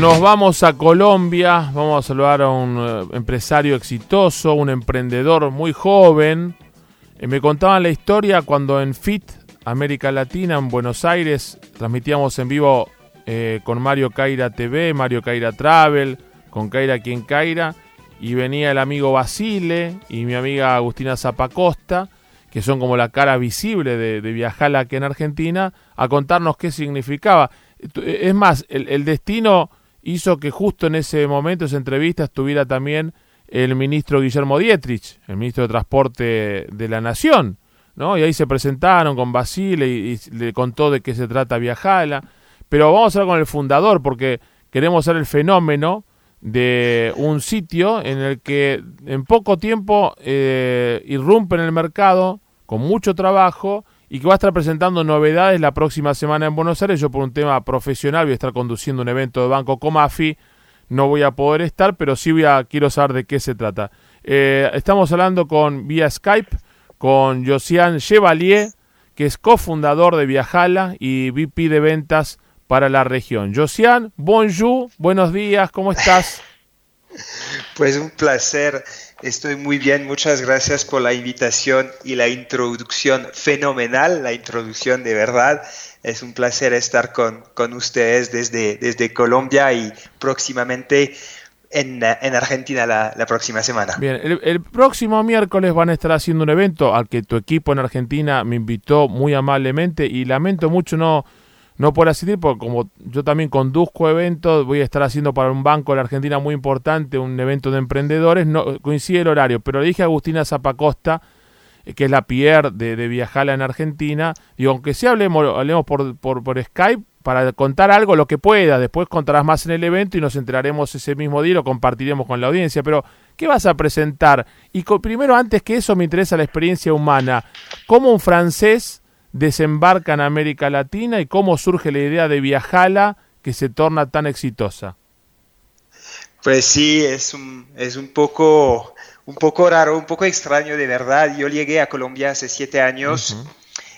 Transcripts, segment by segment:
Nos vamos a Colombia, vamos a saludar a un eh, empresario exitoso, un emprendedor muy joven. Eh, me contaban la historia cuando en FIT, América Latina, en Buenos Aires, transmitíamos en vivo eh, con Mario Caira TV, Mario Caira Travel, con Caira quien Caira, y venía el amigo Basile y mi amiga Agustina Zapacosta, que son como la cara visible de, de Viajala aquí en Argentina, a contarnos qué significaba. Es más, el, el destino hizo que justo en ese momento, esa entrevista, estuviera también el ministro Guillermo Dietrich, el ministro de Transporte de la Nación, ¿no? Y ahí se presentaron con Basile y, le contó de qué se trata Viajala. Pero vamos a hablar con el fundador porque queremos ser el fenómeno de un sitio en el que en poco tiempo eh, irrumpe en el mercado con mucho trabajo y que va a estar presentando novedades la próxima semana en Buenos Aires. Yo por un tema profesional voy a estar conduciendo un evento de Banco Comafi, no voy a poder estar, pero sí voy a, quiero saber de qué se trata. Eh, estamos hablando con vía Skype con Josian Chevalier, que es cofundador de Viajala y VP de ventas para la región. Josian, bonjour, buenos días, ¿cómo estás? Pues un placer, estoy muy bien, muchas gracias por la invitación y la introducción fenomenal, la introducción de verdad. Es un placer estar con, con ustedes desde, desde Colombia y próximamente en, en Argentina la, la, próxima semana. Bien, el, el, próximo miércoles van a estar haciendo un evento al que tu equipo en Argentina me invitó muy amablemente y lamento mucho no no por asistir, porque como yo también conduzco eventos, voy a estar haciendo para un banco de la Argentina muy importante un evento de emprendedores, no coincide el horario, pero le dije a Agustina Zapacosta, eh, que es la Pierre de, Viajala en Argentina, digo, aunque sí hablemos, hablemos por, por, por Skype, para contar algo, lo que pueda, después contarás más en el evento y nos enteraremos ese mismo día y lo compartiremos con la audiencia, pero ¿qué vas a presentar? Y con, primero, antes que eso, me interesa la experiencia humana, ¿cómo un francés desembarca en América Latina y cómo surge la idea de Viajala que se torna tan exitosa? Pues sí, es un, es un poco un poco raro, un poco extraño de verdad. Yo llegué a Colombia hace siete años. Uh -huh.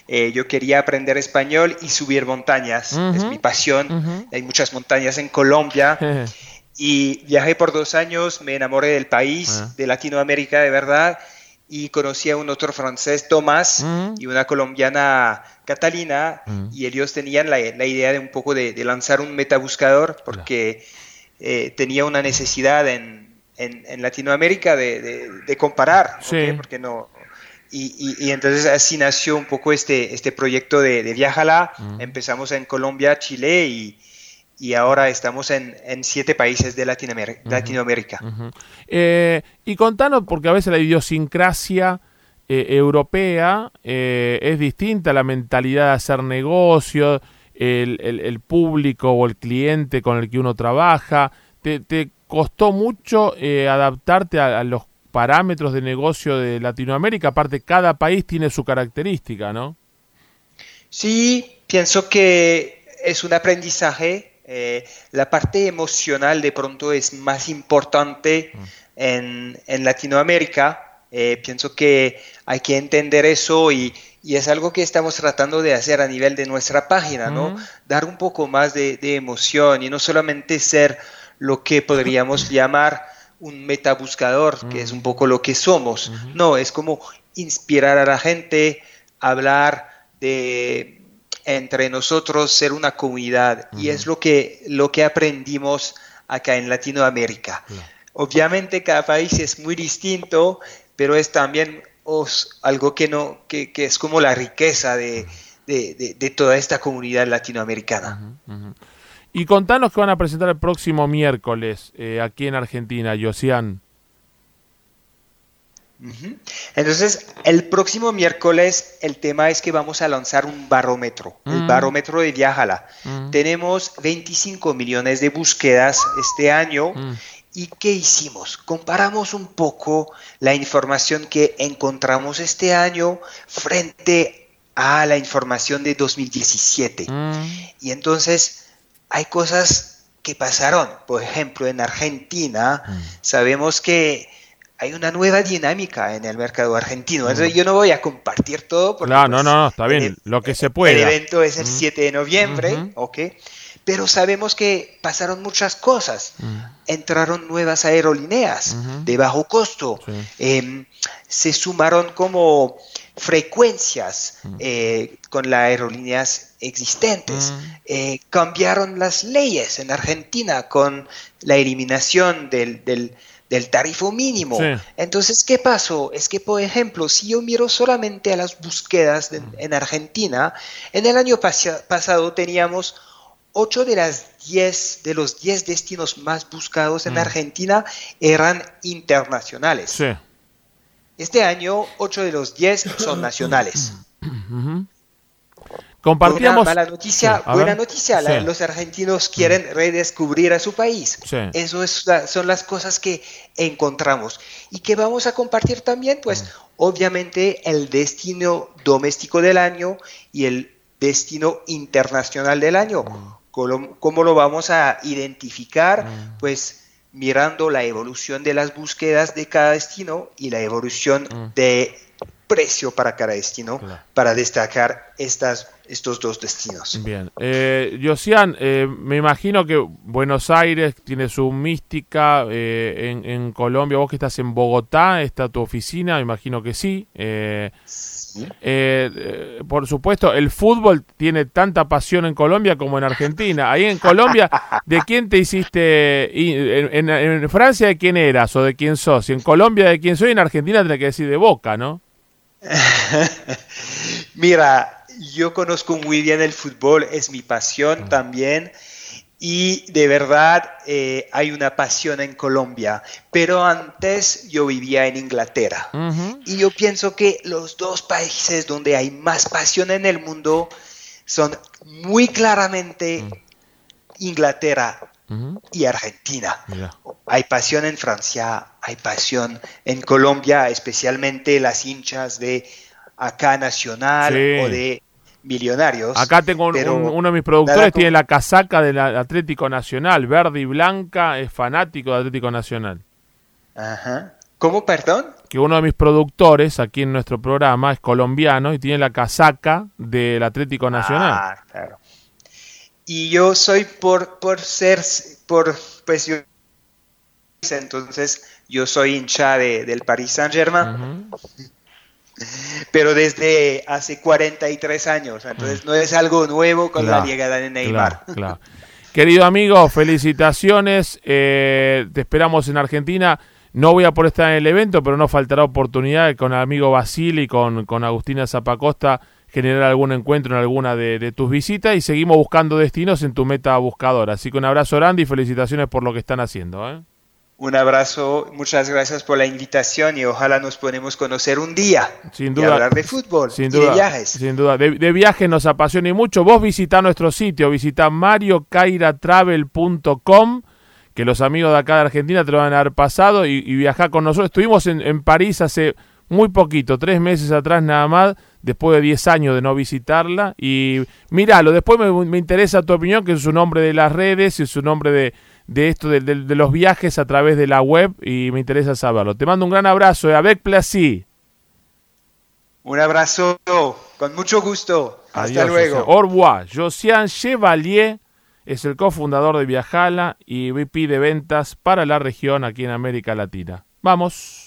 eh, yo quería aprender español y subir montañas. Uh -huh. Es mi pasión. Uh -huh. Hay muchas montañas en Colombia. y viajé por dos años, me enamoré del país, de Latinoamérica de verdad y conocí a un otro francés, Tomás, mm. y una colombiana, Catalina, mm. y ellos tenían la, la, idea de un poco de, de lanzar un metabuscador porque eh, tenía una necesidad en, en, en Latinoamérica de, de, de comparar, sí. ¿okay? porque no... Y, y, y, entonces así nació un poco este, este proyecto de, de Viajala. Mm. Empezamos en Colombia, Chile y, y ahora estamos en, en siete países de Latinoamérica. Uh -huh. Latinoamérica. Uh -huh. eh, y contanos, porque a veces la idiosincrasia eh, europea eh, es distinta, la mentalidad de hacer negocio, el, el, el, público o el cliente con el que uno trabaja. ¿Te, te costó mucho adaptarte a, a, los parámetros de negocio de Latinoamérica? Aparte, cada país tiene su característica, ¿no? Sí, pienso que es un aprendizaje eh, la parte emocional de pronto es más importante mm. en, en, Latinoamérica. Eh, pienso que hay que entender eso y, y, es algo que estamos tratando de hacer a nivel de nuestra página, ¿no? Mm. Dar un poco más de, de, emoción y no solamente ser lo que podríamos llamar un metabuscador, mm. que es un poco lo que somos. -hmm. No, es como inspirar a la gente, hablar de entre nosotros ser una comunidad uh -huh. y es lo que, lo que aprendimos acá en Latinoamérica. Uh -huh. Obviamente cada país es muy distinto, pero es también os, algo que, no, que, que, es como la riqueza de, de, de, de toda esta comunidad latinoamericana. Uh y contanos que van a presentar el próximo miércoles eh, aquí en Argentina, Josian. Entonces, el próximo miércoles el tema es que vamos a lanzar un barómetro, mm. el barómetro de Viajala. Mm. Tenemos 25 millones de búsquedas este año. Mm. ¿Y qué hicimos? Comparamos un poco la información que encontramos este año frente a la información de 2017. Y entonces hay cosas que pasaron. Por ejemplo, en Argentina sabemos que hay una nueva dinámica en el mercado argentino. Entonces, yo no voy a compartir todo. Porque, claro, pues, no, no, está bien, el, lo que se puede. El evento es el 7 de noviembre. ¿ok? pero sabemos que pasaron muchas cosas. Mm. Entraron nuevas aerolíneas de bajo costo, em, se sumaron como frecuencias Mm. eh, con las aerolíneas existentes, eh, cambiaron las leyes en Argentina con la eliminación del, del, del tarifo mínimo. Sí. Entonces, ¿qué pasó? Es que, por ejemplo, si yo miro solamente a las búsquedas de- en Argentina, en el año pasa- pasado teníamos 8 de las 10 de los 10 destinos más buscados en Argentina eran internacionales. Sí. Este año 8 de los 10 son nacionales. Compartíamos. Buena, mala noticia, Sí, buena ver. noticia, la- Sí. los argentinos quieren redescubrir a su país. Sí. Eso es son las cosas que encontramos y que vamos a compartir también, pues obviamente el destino doméstico del año y el destino internacional del año. ¿Cómo, cómo lo vamos a identificar? Pues mirando la evolución de las búsquedas de cada destino y la evolución de precio para cada destino para destacar estas, estos dos destinos. Bien. Eh, Josian, eh, me imagino que Buenos Aires tiene su mística. eh, en, en Colombia, vos que estás en Bogotá, está tu oficina, me imagino que sí. Eh, eh, por supuesto, el fútbol tiene tanta pasión en Colombia como en Argentina. Ahí en Colombia, ¿de quién te hiciste? y en, en- en Francia, ¿de quién eras o de quién sos? Y en Colombia, ¿de quién soy? En Argentina, tenés que decir de Boca, ¿no? Mira, yo conozco muy bien el fútbol, es mi pasión también. Y de verdad eh, hay una pasión en Colombia, pero antes yo vivía en Inglaterra. Y yo pienso que los dos países donde hay más pasión en el mundo son muy claramente Inglaterra Ujú. y Argentina. Hay pasión en Francia, hay pasión en Colombia, especialmente las hinchas de acá Nacional Sí. o de Millonarios. Acá tengo un- pero un- uno de mis productores, tiene la casaca del Atlético Nacional, verde y blanca, es fanático del Atlético Nacional. Ajá. ¿Cómo, perdón? Que uno de mis productores aquí en nuestro programa es colombiano y tiene la casaca del Atlético Nacional. Ah, claro. Y yo soy por, por ser, por, pues yo, entonces yo soy hincha de, del Paris Saint Germain, Ujú. Pero desde hace 43 años, entonces no es algo nuevo con Claro, la llegada de Neymar. Claro, claro. Querido amigo, felicitaciones. eh, te esperamos en Argentina. No voy a por estar en el evento, pero no faltará oportunidad con el amigo Basili y con, con Agustina Zapacosta generar algún encuentro en alguna de, de tus visitas y seguimos buscando destinos en tu meta buscadora. Así que un abrazo grande y felicitaciones por lo que están haciendo. ¿eh? Un abrazo, muchas gracias por la invitación y ojalá nos podemos conocer un día Sin y duda. hablar de fútbol Sin y duda, de viajes. Sin duda. De, de viajes nos apasiona y mucho. Vos visita nuestro sitio, visita mariocairatravel.com, que los amigos de acá de Argentina te lo van a haber pasado y, y viajá con nosotros. Estuvimos en, en París hace muy poquito, tres meses atrás nada más, después de 10 años de no visitarla. Y míralo, después me, me interesa tu opinión, que es su nombre de las redes y su nombre de, de esto, de, de- de los viajes a través de la web, y me interesa saberlo. Te mando un gran abrazo, eh, avec plaisir. Un abrazo, con mucho gusto. Hasta Adiós, luego. Au revoir. Josian Chevalier es el cofundador de Viajala y VP de ventas para la región aquí en América Latina. Vamos.